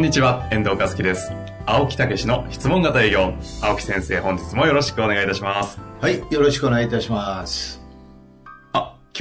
んにちは、遠藤和樹です。青木武の質問型営業。青木先生、本日もよろしくお願いいたします。はい、よろしくお願いいたします。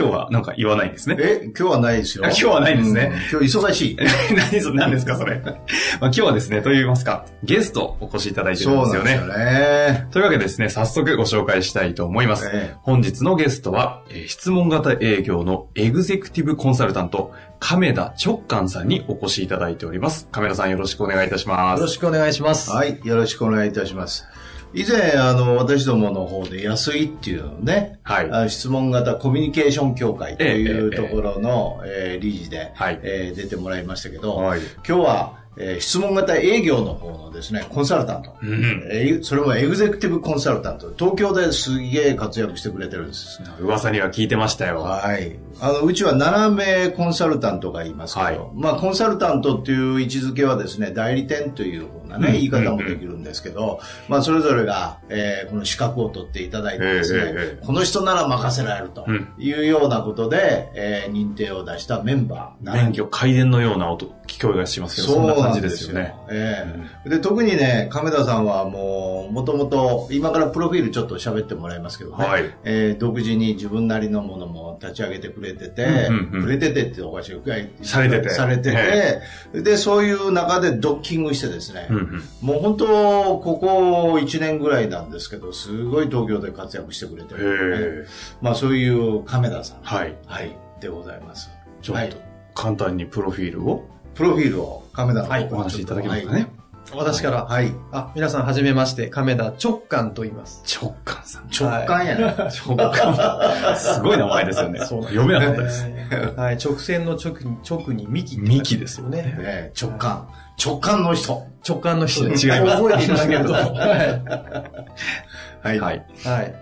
あ、今日はなんか言わないんですね。え、今日はないですよ。今日はないですねうん今日忙しい。何そ何ですか、それ。まあ、今日はですね、と言いますか、ゲストお越しいただいてるんですよね。そうなんですよね。というわけでですね、早速ご紹介したいと思います。ええ本日のゲストは、えー質問型営業のエグゼクティブコンサルタント、亀田直感さんにお越しいただいております。亀田さんよろしくお願いいたします。よろしくお願いします。はい、よろしくお願いいたします。以前、あの、私どもの方で安いっていうのね、はいあ質問型コミュニケーション協会というええところの、えー理事で、はいえー出てもらいましたけど、はい今日は、えー質問型営業の方のですね、コンサルタント、うん。えーそれもエグゼクティブコンサルタント、東京ですげえ活躍してくれてるんです。噂には聞いてましたよ。はい。あの、うちは7名コンサルタントがいますけど、はいまあ、コンサルタントっていう位置づけはですね、代理店というなね、うん。言い方もできるんですけど、まあ、それぞれが、えーこの資格を取っていただいてですね、この人なら任せられるとうんいうようなことで、えー認定を出したメンバー7免許改伝のような音、聞こえがしますけど、そんな感じですよね。ええ。で特にね、亀田さんはもう、もともと、今からプロフィールちょっと喋ってもらいますけどね、はい。えー独自に自分なりのものも立ち上げてくれてて、くれててっておかしいくらいされてて。されてて、えで、そういう中でドッキングしてですね、うんうんもう本当、ここ1年ぐらいなんですけど、すごい東京で活躍してくれてる、へえ。まあそういう亀田さん、はい。はい、でございます。ちょっとはい、簡単にプロフィールをプロフィールを亀田の方からお話しいただけますかね。私から、はい。あ、皆さんはじめまして、亀田直感と言います。直感さん。直感やね。直感。すごい名前ですよね。そう読めなかったです。えーはい、直線の直に、直に幹幹ですよね。直感。直感の人。直感の人で違います覚えていただけると。は。い。はい。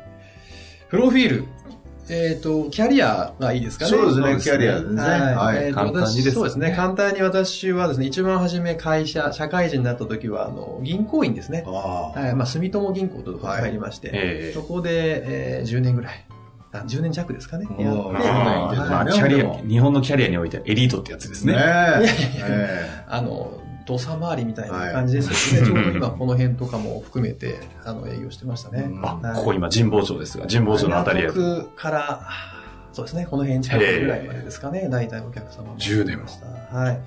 プロフィール。えっ、と、キャリアがいいですかね。そうですね、すねャリアですね。はい。はい。え簡単にですね私そうですね。簡単に私はですね、一番初め会社、社会人になった時は、あの、銀行員ですね。ああ。はい。まあ、住友銀行というところに入りまして、ええそこで、えー10年ぐらい。あ10年弱ですかね。おーやって10年いてねまあ、ねキャリア日本のキャリアにおいてはエリートってやつですねね。え。あの、土佐回りみたいな感じですよね。ちょうど今この辺とかも含めて、あの、営業してましたね。うんあ、はいここ今神保町ですが、神保町のあたりへ。から、そうですね、この辺近くぐらいまでですかね、大体お客様も。10年も。はい。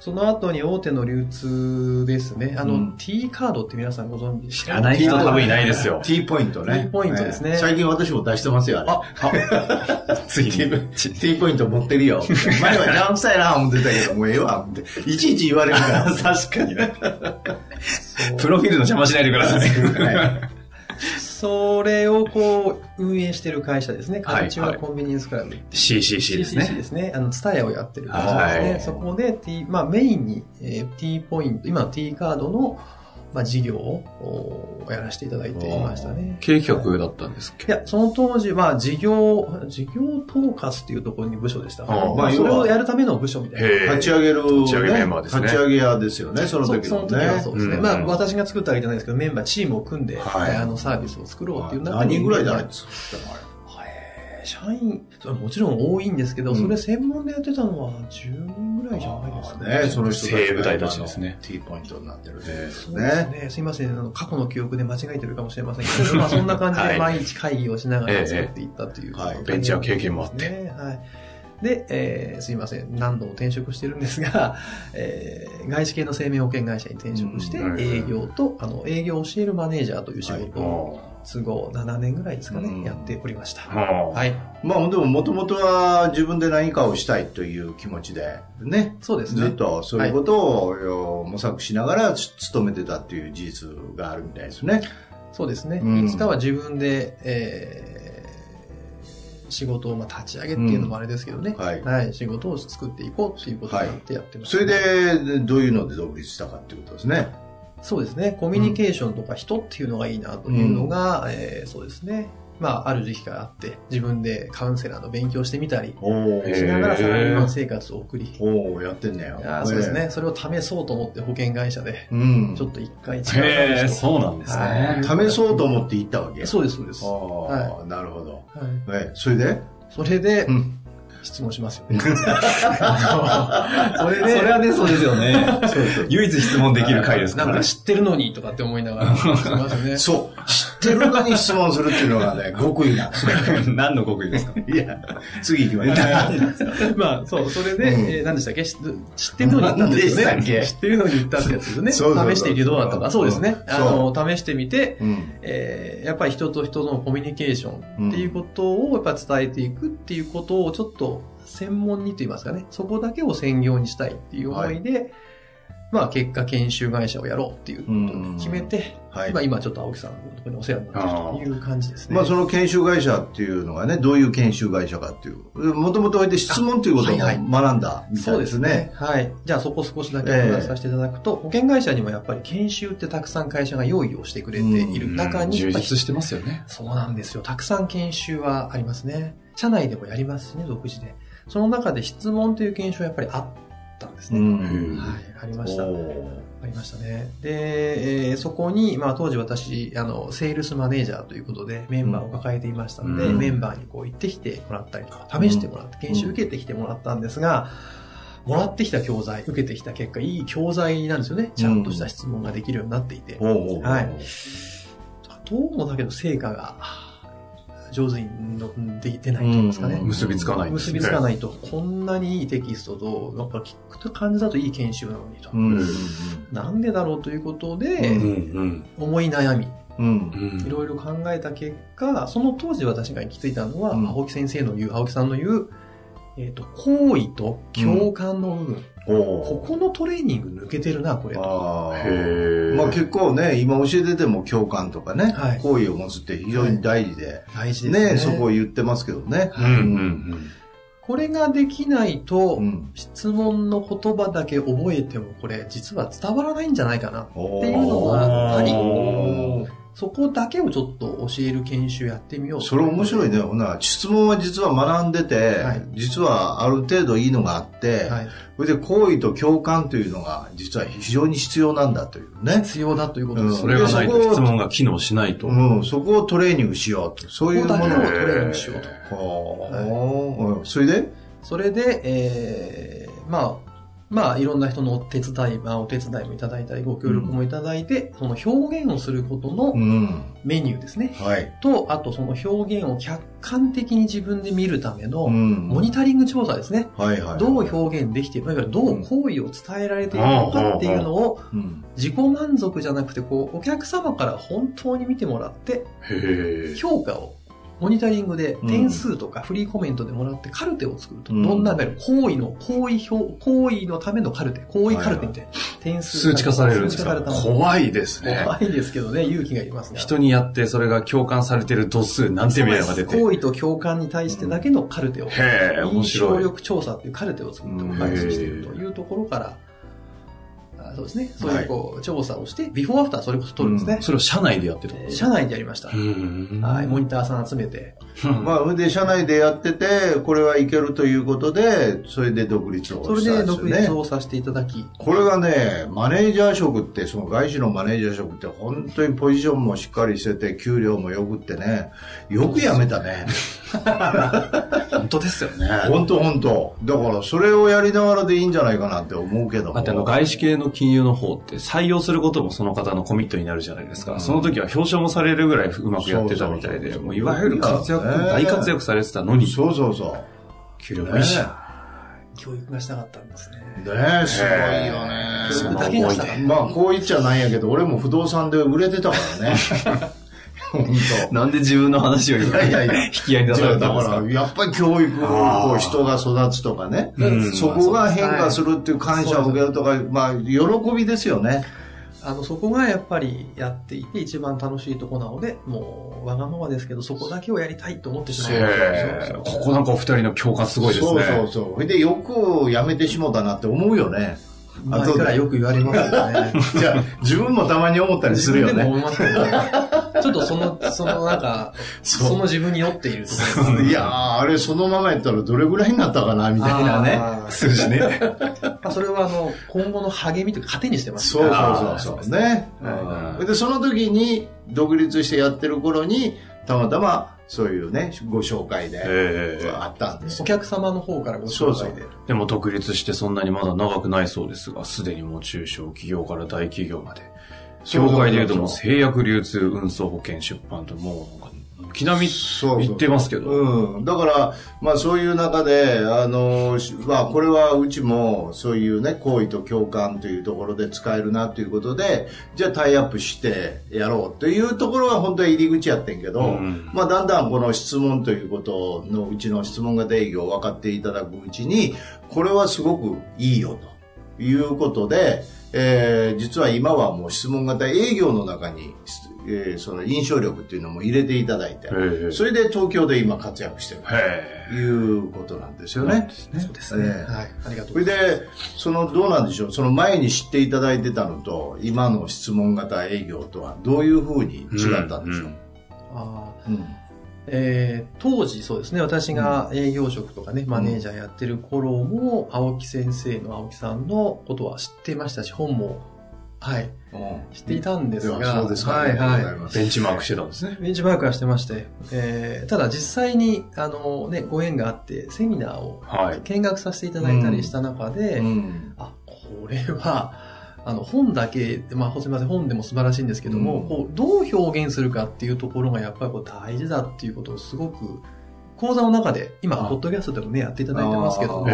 その後に大手の流通ですね。あの、うん T カードって皆さんご存知知らない人多分いないですよ。T ポイントね。T ポイントですねええ最近私も出してますよ、あれ。あ、ついに。T, T ポイント持ってるよ。前は邪魔くさいな思ってたけど、もうええわ、思って。いちいち言われるから。確かにね。プロフィールの邪魔しないでください。はいそれをこう、運営してる会社ですね。はい形はコンビニエンスクラブ。CCC ですね。CCC ですね。あの、ツタヤをやってる会社ですね。はいそこで T、まあメインに、えー T ポイント、今の T カードの、まあ事業をおやらせていただいていましたね。経営企画だったんですいや、その当時は事業、事業統括っていうところに部署でした。ああまあ、それをやるための部署みたいな。立ち上げる、ね。立ち上げメンバーですね立ち上げ屋ですよね、そのそ時のね。その時はそうですね。うんまあ、私が作ったわけじゃないですけど、メンバー、チームを組んで、はいあの、サービスを作ろうっていう中何人ぐらいであはいれ作ったのあれ？社員、それはもちろん多いんですけど、うんそれ専門でやってたのは10人ぐらいじゃないですかね、その人精鋭部隊たちですね T ポイントになってるそうですね。ね。すいません。あの、過去の記憶で間違えてるかもしれませんけど、まあそんな感じはいで毎日会議をしながら作っていったという、はいベンチャー経験もあってね。はい。で、えーすいません。何度も転職してるんですが、えー外資系の生命保険会社に転職して、うん営業と、あの、営業を教えるマネージャーという仕事を、は都合7年ぐらいですかね、うんやっておりました。あははい。まあでももともとは自分で何かをしたいという気持ちで、ね。そうですね。ずっとそういうことを模索しながら勤めてたっていう事実があるみたいですね。そうですね。うんいつかは自分で、えー仕事をまあ立ち上げっていうのもあれですけどね、はいはい、仕事を作っていこうっていうことになってやってます、それで、どういうので独立したかっていうことですね。そうですね、コミュニケーションとか人っていうのがいいなというのが、えーそうですね、まあ、ある時期があって、自分でカウンセラーの勉強してみたり、しながらサラリーマン生活を送り、おーやってんねや。ーそうですね、それを試そうと思って保険会社で、うん。ちょっと一回違うそうなんですね。試そうと思って行ったわけ？そうです、そうです。ああ、はなるほど。はい。え、それで？それで、うん。質問しますよね。それで、それはね、そうですよね。そうそう唯一質問できる回ですね。なんか知ってるのにとかって思いながら、しますね。そう。知ってるのに質問するっていうのがね、極意なんですよ。何の極意ですか？いや、次行きましょう。まあ、そう、それで、うんえー何でしたっけ？知知ってるのに言ったんですよね。何でしたっけ？知ってるのに言ったってやつですよね。そうそうそう試してみてどうだったか。そうですね。あの、試してみて、うん。えーやっぱり人と人とのコミュニケーションっていうことをやっぱ伝えていくっていうことをちょっと専門にと言いますかね、そこだけを専業にしたいっていう思いで、まあ結果研修会社をやろうっていうことを決めて、はいまあ今ちょっと青木さんのところにお世話になっているという感じですね。まあその研修会社っていうのがね、どういう研修会社かっていう。もともとおいて質問ということを学んだみたそいうでねですすね。。はい。じゃあそこ少しだけお話しさせていただくと、保険会社にもやっぱり研修ってたくさん会社が用意をしてくれている中に、充実してますよね。そうなんですよ。たくさん研修はありますね。社内でもやりますしね、独自で。その中で質問という研修はやっぱりあったんですね。うん。はい、ありました。ありましたね。で、えーそこに、まあ当時私、あの、セールスマネージャーということでメンバーを抱えていましたので、うんメンバーにこう行ってきてもらったりとか、試してもらって、研修受けてきてもらったんですが、もらってきた教材、受けてきた結果、いい教材なんですよね。ちゃんとした質問ができるようになっていて。おーおーはいどうもだけど成果が上手にので出ないと言いますかね。うん結びつかないね結びつかないと、こんなにいいテキストと、なんか聞く感じだといい研修なのにと。うん。なんでだろうということうで、うんん思い悩み。いろいろ考えた結果、その当時私が行き着いたのは、うん青木先生の言う、青木さんの言う、えっ、と、好意と共感の部分、おここのトレーニング抜けてるな、これと。ああ。へーまあ結構ね、今教えてても共感とかね、はい好意を持つって非常に大事で、大事ですね。ね、そこを言ってますけどね。うんうんこれができないと、うん。質問の言葉だけ覚えてもこれ実は伝わらないんじゃないかな。っていうのがありそこだけをちょっと教える研修やってみよう。それ面白いね。ほな、質問は実は学んでて、はい実はある程度いいのがあって、はい。それで好意と共感というのが実は非常に必要なんだというね。必要だということですうんそれがないと質問が機能しないと。うん、そこをトレーニングしようと。そういうものを。トレーニングしようと。ほーうんそれで？それで、えー、まあ、まあ、いろんな人のお手伝い、まあ、お手伝いもいただいたり、ご協力もいただいて、その表現をすることのうん。メニューですね。はい。と、あとその表現を客観的に自分で見るための、うんモニタリング調査ですね。はいはい。どう表現できているのか、どう好意を伝えられているのかっていうのを、うん。自己満足じゃなくて、こう、お客様から本当に見てもらって、へえ。評価を、モニタリングでうん点数とかフリーコメントでもらってカルテを作ると。うんどんな、いわゆる行為の、行為表、行為のためのカルテ、行為カルテみたいな。点数。数値化されるんですか？怖いですね。怖いですけどね、勇気がいりますね。人にやってそれが共感されてる度数なんてみたいなのが出て。行為と共感に対してだけのカルテを。へえ、面印象白い。力調査っていうカルテを作ってお返ししているというところから、あそうですね。そういうこう、調査をして、ビフォーアフターそれこそ取るんですね。それを社内でやってた社内でやりました。うんはい、モニターさん集めて。まあ、それで社内でやってて、これはいけるということで、それで独立をそれでしたんですよね。独立をさせていただき、これがね、マネージャー職って、その外資のマネージャー職って本当にポジションもしっかりしてて、給料もよくってね、よく辞めたね。本当ですよね。本当本当。だからそれをやりながらでいいんじゃないかなって思うけども。だってあの外資系の金融の方って採用することもその方のコミットになるじゃないですか。うんその時は表彰もされるぐらいうまくやってたみたいで、いわゆる活躍、ね大活躍されてたのに、そうそうそう。給料もいいし。ね教育がしたかったんですね。ねえ、すごいよね。教育だけがしたかった。まあ、こう言っちゃないんやけど、俺も不動産で売れてたからね。本当。なんで自分の話を今いやいやいや引き合いに出されだたんですか？から、やっぱり教育、こう人が育つとかね、うんそこが変化するっていう感謝を受けるとか、まあ、喜びですよね。あの、そこがやっぱりやっていて一番楽しいとこなので、もう、わがままですけど、そこだけをやりたいと思ってしまう。へーここなんかお二人の共感すごいですね。そうそうそう。でよくやめてしもたなって思うよね。前からよく言われますよね。じゃあ、自分もたまに思ったりするよね。自分でも思いますけど、ちょっとその、そのなんか、その自分に酔っているいやー、あれそのままやったらどれぐらいになったかな、みたいなね。あーするしね。まあそれはあの、今後の励みというか糧にしてます。そうそうそうそう。ね。はいうんで、その時に、独立してやってる頃に、たまたま、そういうね、ご紹介で、ええあったんですよ。お客様の方からご紹介で。でも独立してそんなにまだ長くないそうですが、すでにもう中小企業から大企業まで。業界でいうともう製薬流通、運送、保険、出版ともう木並みそうそう言ってますけど。うん。だから、まあそういう中で、あの、しまあこれはうちもそういうね、行為と共感というところで使えるなということで、じゃあタイアップしてやろうというところが本当は入り口やってんけど、うんまあだんだんこの質問ということのうちの質問型営業を分かっていただくうちに、これはすごくいいよということで、えー実は今はもう質問型営業の中に、えーその印象力っていうのも入れていただいて、ええ。それで東京で今活躍してるへということなんですよね。そうですね。ええ。はい。ありがとうそれございます。で、そのどうなんでしょう、その前に知っていただいてたのと、今の質問型営業とはどういうふうに違ったんでしょう？あー。うん。えー当時そうですね、私が営業職とかね、マネージャーやってる頃も、青木先生の青木さんのことは知っていましたし、本も、はい、知っていたんですが、そうですか、はいはい。ベンチマークしてたんですね。ベンチマークはしてまして、えーただ実際に、あのね、ご縁があって、セミナーをはい。見学させていただいたりした中で、うん。あ、これは、あの、本だけ、まあ、すみません、本でも素晴らしいんですけども、うん。こう、どう表現するかっていうところがやっぱりこう大事だっていうことをすごく、講座の中で、今、あ。ポッドキャストでもね、やっていただいてますけども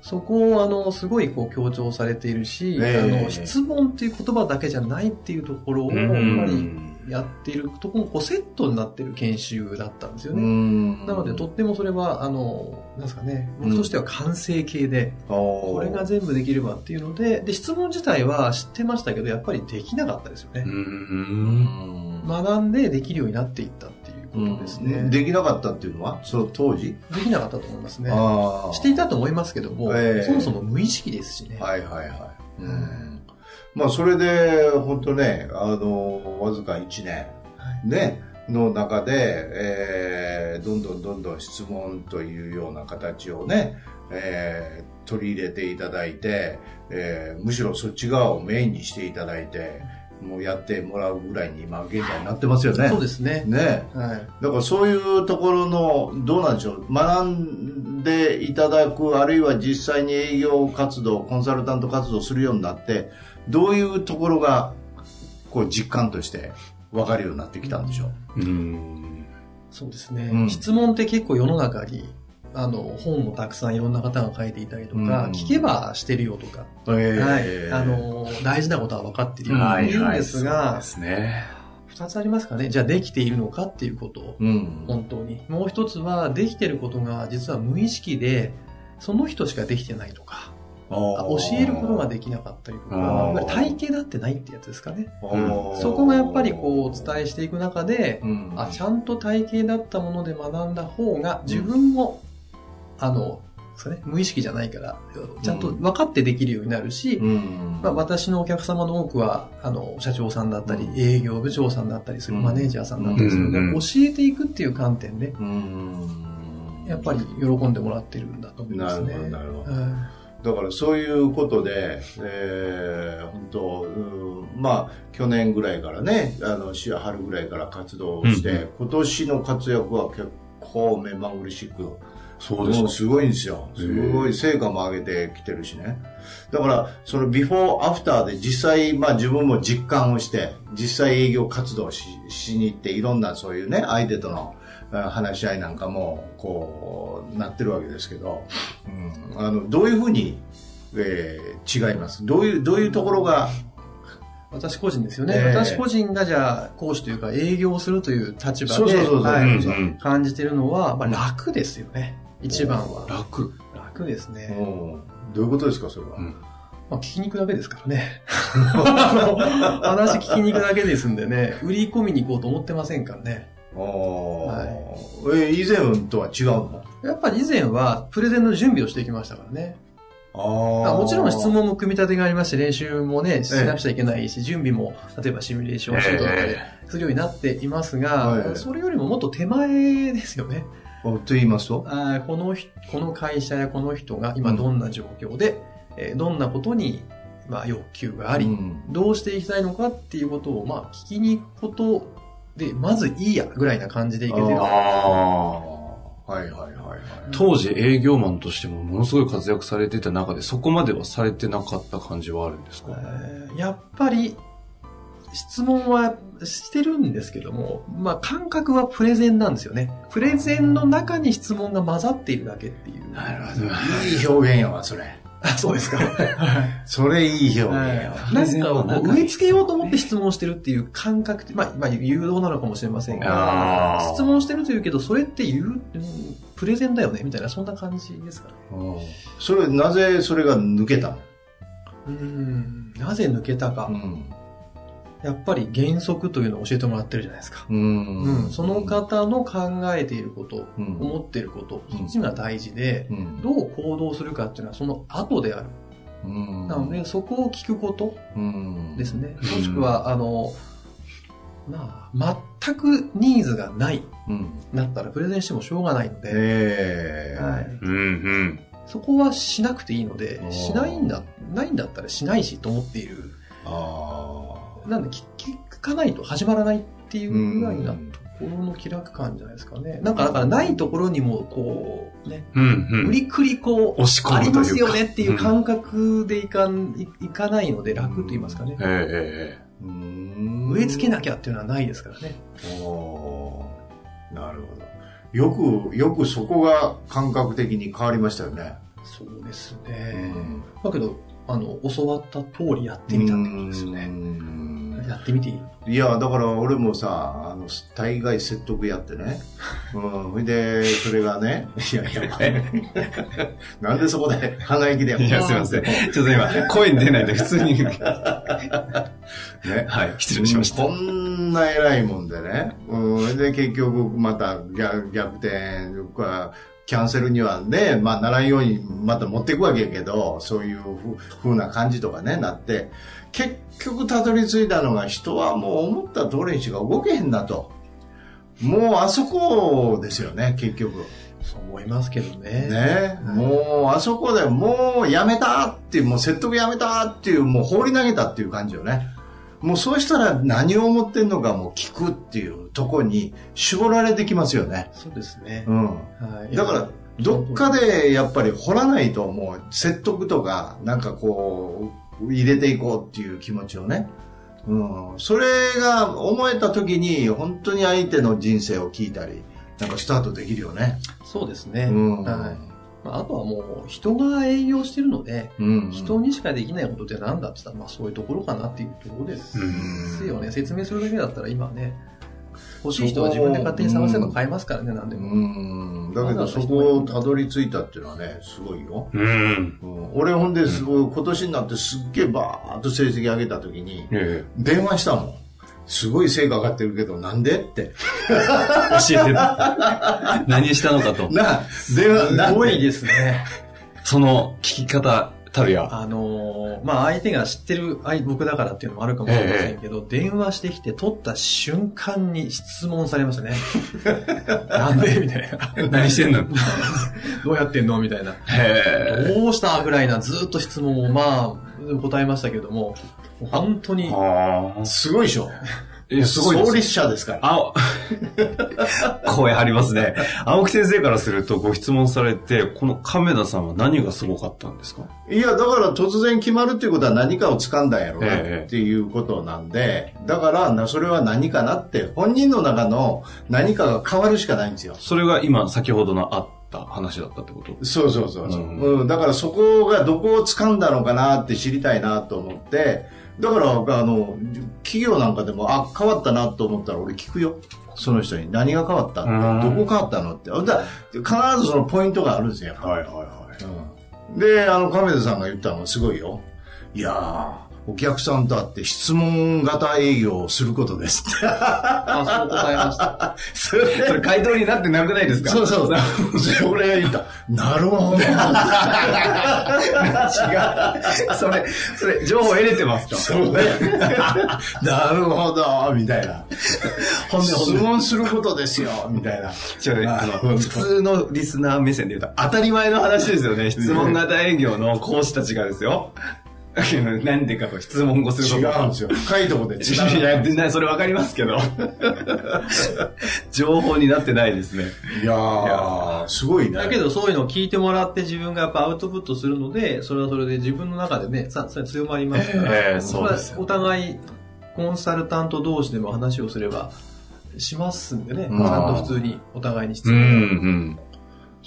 そこを、あの、すごいこう強調されているし、ええ。あの、質問っていう言葉だけじゃないっていうところを、やっぱりやっているところも、こう、セットになってる研修だったんですよね。ん。なので、とってもそれは、あの、なんですかね、僕としては完成形で、ここれが全部できればっていうので、で、質問自体は知ってましたけど、やっぱりできなかったですよね。う。ん。学んでできるようになっていったことですね。でできなかったっていうのは？その当時？きなかったと思いますね。していたと思いますけども、ええそもそも無意識ですしね。はいはいはい。うんまあそれで、本当ね、あの、わずか1年、はいね、の中で、えーどんどんどんどん質問というような形をね、えー取り入れていただいて、えーむしろそっち側をメインにしていただいて、もうやってもらうぐらいに今現在になってますよね。そうですね。ね。はい。だからそういうところの、どうなんでしょう、学んでいただく、あるいは実際に営業活動、コンサルタント活動するようになって、どういうところが、こう実感として分かるようになってきたんでしょう？うん。そうですね、うん質問って結構世の中に、あの、本もたくさんいろんな方が書いていたりとか、うん聞けばしてるよとか、えはい。あの、大事なことは分かってるよは言うんですそうがで、すね。二つありますかね。じゃあできているのかっていうことを、うん。本当に。もう一つは、できてることが実は無意識で、その人しかできてないとか、あ教えることができなかったりとか、体系だってないってやつですかね。そこがやっぱりこうお伝えしていく中で、うんあ、ちゃんと体系だったもので学んだ方が自分も、あの、ね、無意識じゃないから、ちゃんと分かってできるようになるし、うん。まあ、私のお客様の多くは、あの、社長さんだったり、うん。営業部長さんだったりする、うん。マネージャーさんだったりするので、うん。教えていくっていう観点で、うん。やっぱり喜んでもらってるんだと思いますね。なるほどなるほど。はだからそういうことで、えー本当、うん。まあ、去年ぐらいからね、あの、し春ぐらいから活動をして、うん。今年の活躍は結構目まぐるしく、そうですか。もうすごいんですよ。すごい成果も上げてきてるしね。だから、そのビフォーアフターで実際、まあ自分も実感をして、実際営業活動ししに行って、いろんなそういうね、相手とのあ話し合いなんかも、こう、なってるわけですけど、うん、あの、どういうふうに、えー違います？どういう、どういうところが、私個人ですよね。ええ私個人がじゃあ、講師というか営業をするという立場でそうそうそうそうはいうんうん感じてるのは、まあ、楽ですよね。一番は。楽。楽ですね。うんどういうことですか、それは？うんまあ、聞きに行くだけですからね。話聞きに行くだけですんでね、売り込みに行こうと思ってませんからね。ああ、え、以前とは違うの？やっぱり以前はプレゼンの準備をしてきましたからね。ああもちろん質問も組み立てがありまして、練習もね、しなくちゃいけないし、準備も、例えばシミュレーションシートとかでするようになっていますが、ええそれよりももっと手前ですよね。あと言いますと？あーこの人、この会社やこの人が今どんな状況で、えーどんなことに、まあ、欲求があり、うんどうしていきたいのかっていうことを、まあ、聞きに行くことで、まずいいや、ぐらいな感じでいけてる。ああ。はいはいはいはい。当時営業マンとしてもものすごい活躍されてた中でそこまではされてなかった感じはあるんですか？えーやっぱり、質問はしてるんですけども、まあ感覚はプレゼンなんですよね。プレゼンの中に質問が混ざっているだけっていう。なるほど。いい表現やわ、それ。あそうですか。それいい表現やわ。なんかを植え付けようと思って質問してるっていう感覚って、まあ、まあ、誘導なのかもしれませんが質問してるというけど、それって言う、うんプレゼンだよねみたいな、そんな感じですかね。うんそれ、なぜそれが抜けたの？うん、なぜ抜けたか。ん。やっぱり原則というのを教えてもらってるじゃないですか。うんうん、その方の考えていること、うん思っていること、うんそっちが大事で、うんどう行動するかっていうのはその後である。うんなので、そこを聞くことうんですね。もしくは、あの、まあ、全くニーズがない、うん。なったらプレゼンしてもしょうがないので、ええはい、うんうん。そこはしなくていいのでしないんだ、ないんだったらしないしと思っている。あなんで聞、聞かないと始まらないっていうぐらいなところの気楽感じゃないですかね。なんか、だからないところにも、こう、ね、うんうん。無理くりこう、押し込むありますよねっていう感覚でいかん、いいかないので楽と言いますかね。えええーうん植え付けなきゃっていうのはないですからね。おーなるほど。よく、よくそこが感覚的に変わりましたよね。そうですうね。んだけど、あの、教わった通りやってみたってことですようね。んやってみていいいや、だから俺もさ、あの、大概説得やってね。うん。ほいで、それがね、いやいや、なんでそこで鼻息で。いや、すいません。ちょっと今、声に出ないで普通に。ね。はい、失礼しました。こんな偉いもんでね。うん。で、結局、また逆逆転か、キャンセルにはね、まあ、ならんようにまた持っていくわけやけど、そういうふ風な感じとかね、なって、結局たどり着いたのが人はもう思った通りにしか動けへんなと。もうあそこですよね、結局。そう思いますけどね。ね。もうあそこでもうやめたっていう、もう説得やめたっていう、もう放り投げたっていう感じよね。もうそうしたら何を思ってんのかもう聞くっていうところに絞られてきますよね。そうですね。うん。はいだから、どっかでやっぱり掘らないともう説得とか、なんかこう、入れていこうっていう気持ちをね。うん。それが思えた時に、本当に相手の人生を聞いたり、なんかスタートできるよね。そうですね。うん。はい。まあ、あとはもう、人が営業してるので、うん。人にしかできないことって何だって言ったら、まあそういうところかなっていうところですよね。説明するだけだったら今ね、欲しい人は自分で勝手に探せば買えますからね、何でも。うん。だけどそこをたどり着いたっていうのはね、すごいよ。うん。うん、俺ほんですごい、今年になってすっげえバーッと成績上げた時に、え電話したもん。すごい成果上がってるけど、なんで？って。え教えてた。何したのかと。なすごいですね。その聞き方たるや。あのーまあ相手が知ってる相僕だからっていうのもあるかもしれませんけど、電話してきて取った瞬間に質問されましたね。なんで？みたいな。何してんの？どうやってんの？みたいな。どうした？ぐらいなずっと質問をまあ答えましたけども、本当に。すごいでしょ。いや、すごいです創立者ですから。あ、声ありますね。青木先生からするとご質問されて、この亀田さんは何がすごかったんですか？いや、だから突然決まるっていうことは何かを掴んだんやろうなええっていうことなんで、だからな、それは何かなって、本人の中の何かが変わるしかないんですよ。それが今、先ほどのあった話だったってこと？そうそうそうそう、うんうん。だからそこがどこを掴んだのかなって知りたいなと思って、だから、あの、企業なんかでも、あ、変わったなと思ったら俺聞くよ。その人に何が変わった？うんどこ変わったの？って。だ必ずそのポイントがあるんですよ、やっぱはいはいはい。うんで、あの、亀田さんが言ったのがすごいよ。いやー、お客さんと会って質問型営業をすることですって。あ、そう答えました。それそれ回答になってなくないですか？そうそう。それが言った。なるほど。違う。それ、それ、情報得れてますか？そうね。なるほど、みたいな。本音質問することですよ、みたいな。違うね、あの、うん普通のリスナー目線で言うと、当たり前の話ですよね。質問型営業の講師たちがですよ。なんでかと質問をするとうんですよ。深いところで違いや、う。全然それわかりますけど。情報になってないですね。いやー、すごいね。だけどそういうのを聞いてもらって自分がやっぱアウトプットするので、それはそれで自分の中でね、さ、それ強まりますから。ええそうですよれはお互い、コンサルタント同士でも話をすれば、しますんでね。うんちゃんと普通にお互いに質うん、う問ん。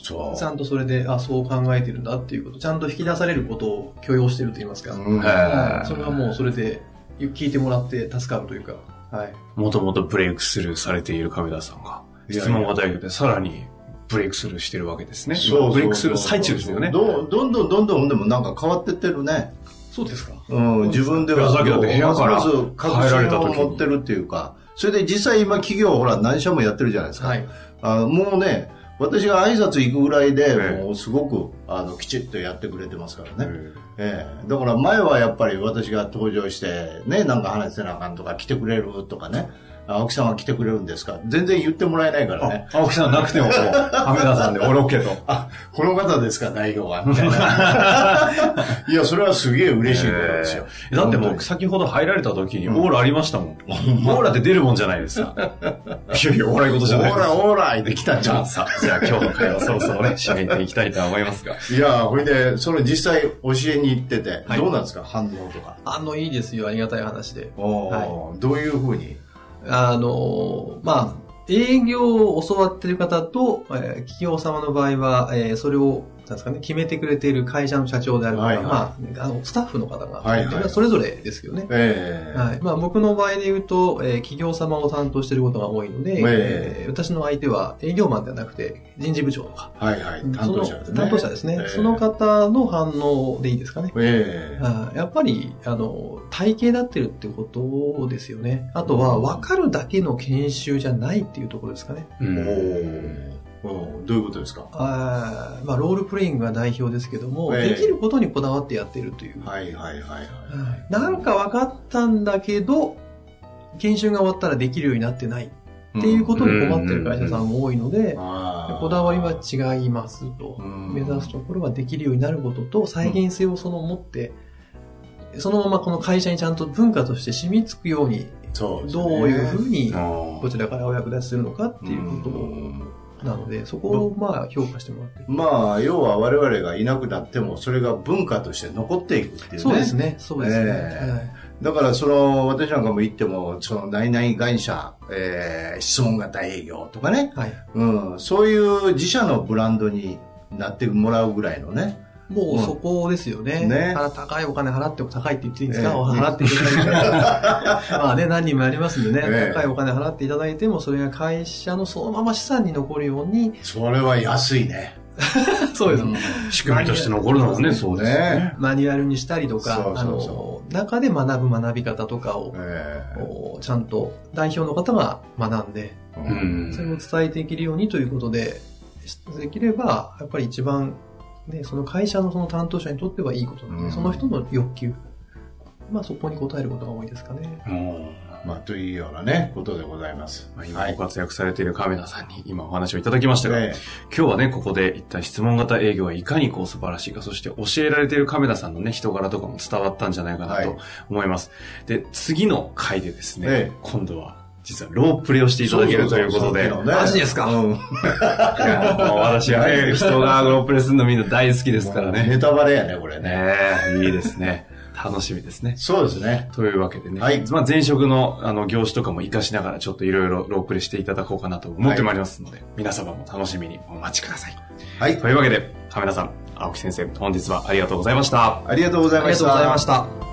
そう。ちゃんとそれで、あ、そう考えてるんだっていうこと、ちゃんと引き出されることを許容してると言いますか。うんへはいそれはもうそれで聞いてもらって助かるというか。はい。もともとブレイクスルーされている亀田さんが、質問型営業でさらにブレイクスルーしてるわけですね。そうそうそうブレイクスルー最中ですよね。どどんどんどんどんでもなんか変わってってるね。そうですか。うん、自分では。さっきだって部屋からますます確入られた信時にを持ってるっていうか、それで実際今企業ほら何社もやってるじゃないですか。はい。あのもうね、私が挨拶行くぐらいで、ええ。もうすごくあのきちっとやってくれてますからね。うんええ、だから前はやっぱり私が登場して、ね、なんか話せなあかんとか来てくれるとかね、あ青木さんは来てくれるんですか？全然言ってもらえないからね。青木さんなくても、こう、亀田さんでおろけと。あ、この方ですか、代表は、みたいな。いや、それはすげえ嬉しいことですよ。えーだってもう先ほど入られた時にオーラありましたもん。オーラって出るもんじゃないですか。いやいや、お笑い事じゃないですオーラ、オーライで来たんじゃん。さあ、じゃあ今日の会話そろそろね、締めていきたいと思いますが。いや、ほいで、その実際教えに行ってて、はいどうなんですか、反応とか。あの、いいですよ。ありがたい話で。おーどういうふうに？あの、まあ、営業を教わってる方と、えー企業様の場合は、えーそれを、なんですかね、決めてくれている会社の社長であるとか、はいはいまあ、あの、スタッフの方が、はいはいそれぞれですけどね。ええはい。まあ、僕の場合で言うと、えー企業様を担当していることが多いので、えええー私の相手は営業マンではなくて、人事部長とか、はいはい。担当者ですね。その担当者ですね。ええその方の反応でいいですかね。ええあやっぱり、あの、体系立ってるってことですよね。あとは、分かるだけの研修じゃないっていうところですかね。うおんーおーどういうことですか？あーまあ、ロールプレイングが代表ですけども、ええ。できることにこだわってやってるという。はいはいはいはい。はいなんか分かったんだけど、研修が終わったらできるようになってないっていうことに困ってる会社さんも多いので、こだわりは違いますと。うん。目指すところはできるようになることと、再現性をその持って、そのままこの会社にちゃんと文化として染みつくように、そうね。どういうふうにこちらからお役立ちするのかっていうことうんなので、そこをまあ評価してもらってる。まあ、要は我々がいなくなっても、それが文化として残っていくっていうね。そうですね、そうですね。ええはいだから、その、私なんかも言っても、その、何々会社、えー、質問型営業とかね、はい。うん、そういう自社のブランドになってもらうぐらいのね、もうそこですよね。ね。払高いお金払って、高いって言っていいんですか、ええ。払っていただいて。まあね、何人もありますんでね、ええ。高いお金払っていただいても、それが会社のそのまま資産に残るように、それは安いね。そうです。仕組みとして残るのもね、そうですよね。マニュアルにしたりとか、あの、中で学ぶ学び方とかを、えこうちゃんと代表の方が学んで、えうん。それを伝えていけるようにということで、できれば、やっぱり一番、ね、その会社のその担当者にとってはいいことなので、うん。その人の欲求、まあそこに応えることが多いですかね。うん。まあ、というようなね、ことでございます。まあ今ご活躍されている亀田さんに今お話をいただきましたが、え今日はね、ここで一体質問型営業がいかにこう素晴らしいか、そして教えられている亀田さんのね、人柄とかも伝わったんじゃないかなはい。と思います。で、次の回でですね、ええ。今度は、実はロープレイをしていただけるということで、マジですか？うん私はね、人がロープレイするのみんな大好きですからね。ネタバレやね、これね。いいですね。楽しみですね。そうですね。というわけでね、はいまあ前職のあの業種とかも活かしながらちょっといろいろロープレイしていただこうかなと思ってまいりますので、皆様も楽しみにお待ちください。はい。というわけで、亀田さん、青木先生、本日はありがとうございました。ありがとうございました。ありがとうございました。